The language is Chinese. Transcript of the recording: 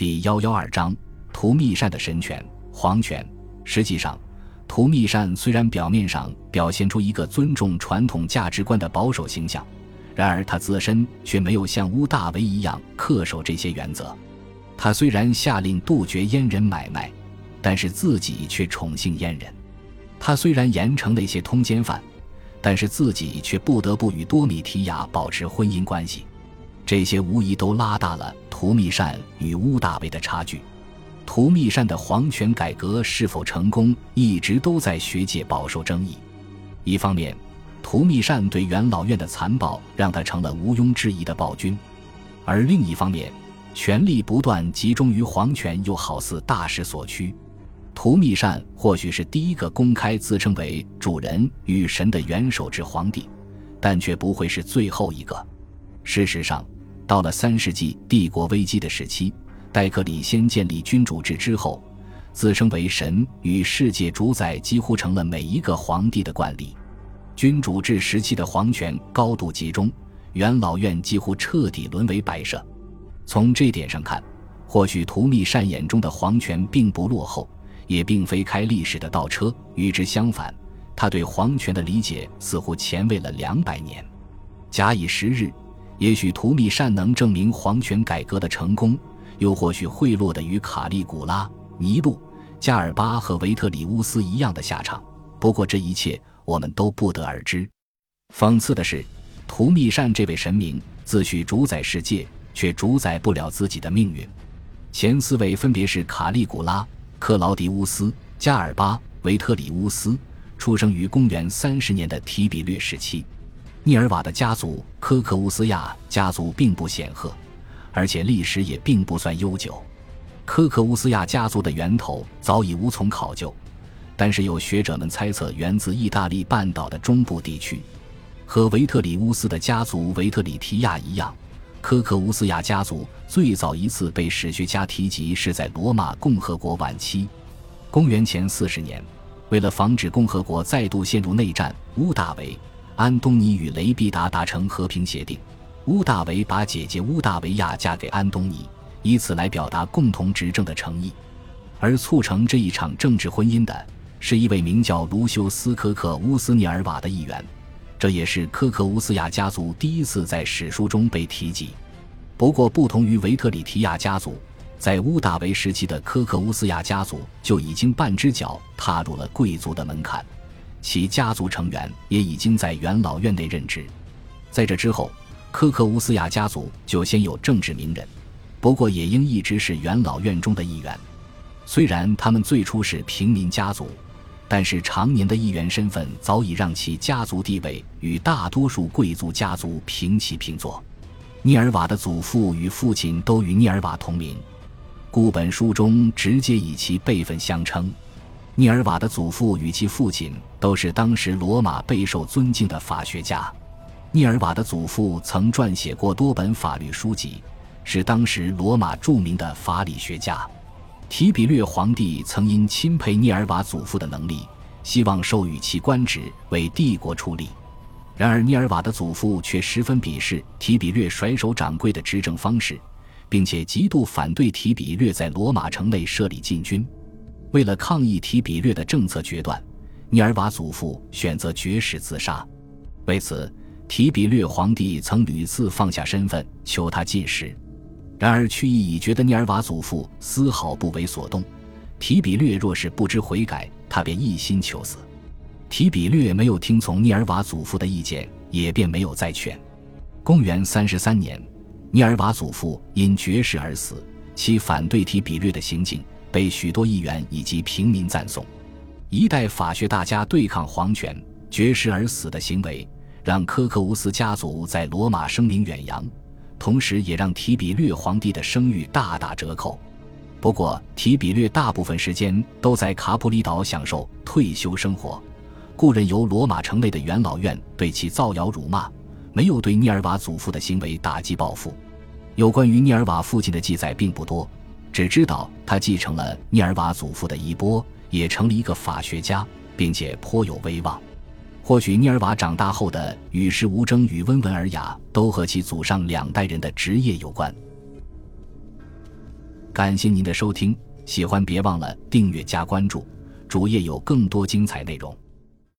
第幺幺二章：图密善的神权皇权。实际上，图密善虽然表面上表现出一个尊重传统价值观的保守形象，然而他自身却没有像乌大维一样恪守这些原则。他虽然下令杜绝阉人买卖，但是自己却宠幸阉人。他虽然严惩那些通奸犯，但是自己却不得不与多米提亚保持婚姻关系。这些无疑都拉大了图密善与乌大维的差距。图密善的皇权改革是否成功，一直都在学界饱受争议。一方面，图密善对元老院的残暴让他成了毋庸置疑的暴君；而另一方面，权力不断集中于皇权又好似大势所趋。图密善或许是第一个公开自称为主人与神的元首制皇帝，但却不会是最后一个。事实上，到了三世纪帝国危机的时期，戴克里先建立君主制之后，自称为神与世界主宰几乎成了每一个皇帝的惯例。君主制时期的皇权高度集中，元老院几乎彻底沦为摆设。从这点上看，或许图密善眼中的皇权并不落后，也并非开历史的倒车。与之相反，他对皇权的理解似乎前卫了两百年。假以时日。也许图密善能证明皇权改革的成功，又或许会落得与卡利古拉、尼禄、加尔巴和维特里乌斯一样的下场。不过这一切我们都不得而知。讽刺的是，图密善这位神明自诩主宰世界，却主宰不了自己的命运。前四位分别是卡利古拉、克劳迪乌斯、加尔巴、维特里乌斯，出生于公元三十年的提比略时期。涅尔瓦的家族科克乌斯亚家族并不显赫，而且历史也并不算悠久。科克乌斯亚家族的源头早已无从考究，但是有学者们猜测源自意大利半岛的中部地区。和维特里乌斯的家族维特里提亚一样，科克乌斯亚家族最早一次被史学家提及是在罗马共和国晚期，公元前四十年。为了防止共和国再度陷入内战，乌大维。安东尼与雷必达达成和平协定，乌大维把姐姐乌大维亚嫁给安东尼，以此来表达共同执政的诚意。而促成这一场政治婚姻的是一位名叫卢修斯·科克乌斯涅尔瓦的议员，这也是科克乌斯亚家族第一次在史书中被提及。不过，不同于维特里提亚家族，在乌大维时期的科克乌斯亚家族就已经半只脚踏入了贵族的门槛。其家族成员也已经在元老院内任职，在这之后，科克乌斯亚家族就先有政治名人，不过也应一直是元老院中的一员。虽然他们最初是平民家族，但是常年的议员身份早已让其家族地位与大多数贵族家族平起平坐。涅尔瓦的祖父与父亲都与涅尔瓦同名，故本书中直接以其辈分相称。涅尔瓦的祖父与其父亲都是当时罗马备受尊敬的法学家。涅尔瓦的祖父曾撰写过多本法律书籍，是当时罗马著名的法理学家。提比略皇帝曾因钦佩涅尔瓦祖父的能力，希望授予其官职，为帝国出力。然而，涅尔瓦的祖父却十分鄙视提比略甩手掌柜的执政方式，并且极度反对提比略在罗马城内设立禁军。为了抗议提比略的政策决断，涅尔瓦祖父选择绝食自杀。为此，提比略皇帝曾屡次放下身份求他进食。然而，去意已决的涅尔瓦祖父丝毫不为所动。提比略若是不知悔改，他便一心求死。提比略没有听从涅尔瓦祖父的意见，也便没有再劝。公元三十三年，涅尔瓦祖父因绝食而死。其反对提比略的行径。被许多议员以及平民赞颂，一代法学大家对抗皇权、绝食而死的行为，让科克乌斯家族在罗马声名远扬，同时也让提比略皇帝的声誉大打折扣。不过，提比略大部分时间都在卡普里岛享受退休生活，故任由罗马城内的元老院对其造谣辱骂，没有对涅尔瓦祖父的行为打击报复。有关于涅尔瓦父亲的记载并不多。只知道他继承了涅尔瓦祖父的衣钵，也成了一个法学家，并且颇有威望。或许涅尔瓦长大后的与世无争与温文尔雅，都和其祖上两代人的职业有关。感谢您的收听，喜欢别忘了订阅加关注，主页有更多精彩内容。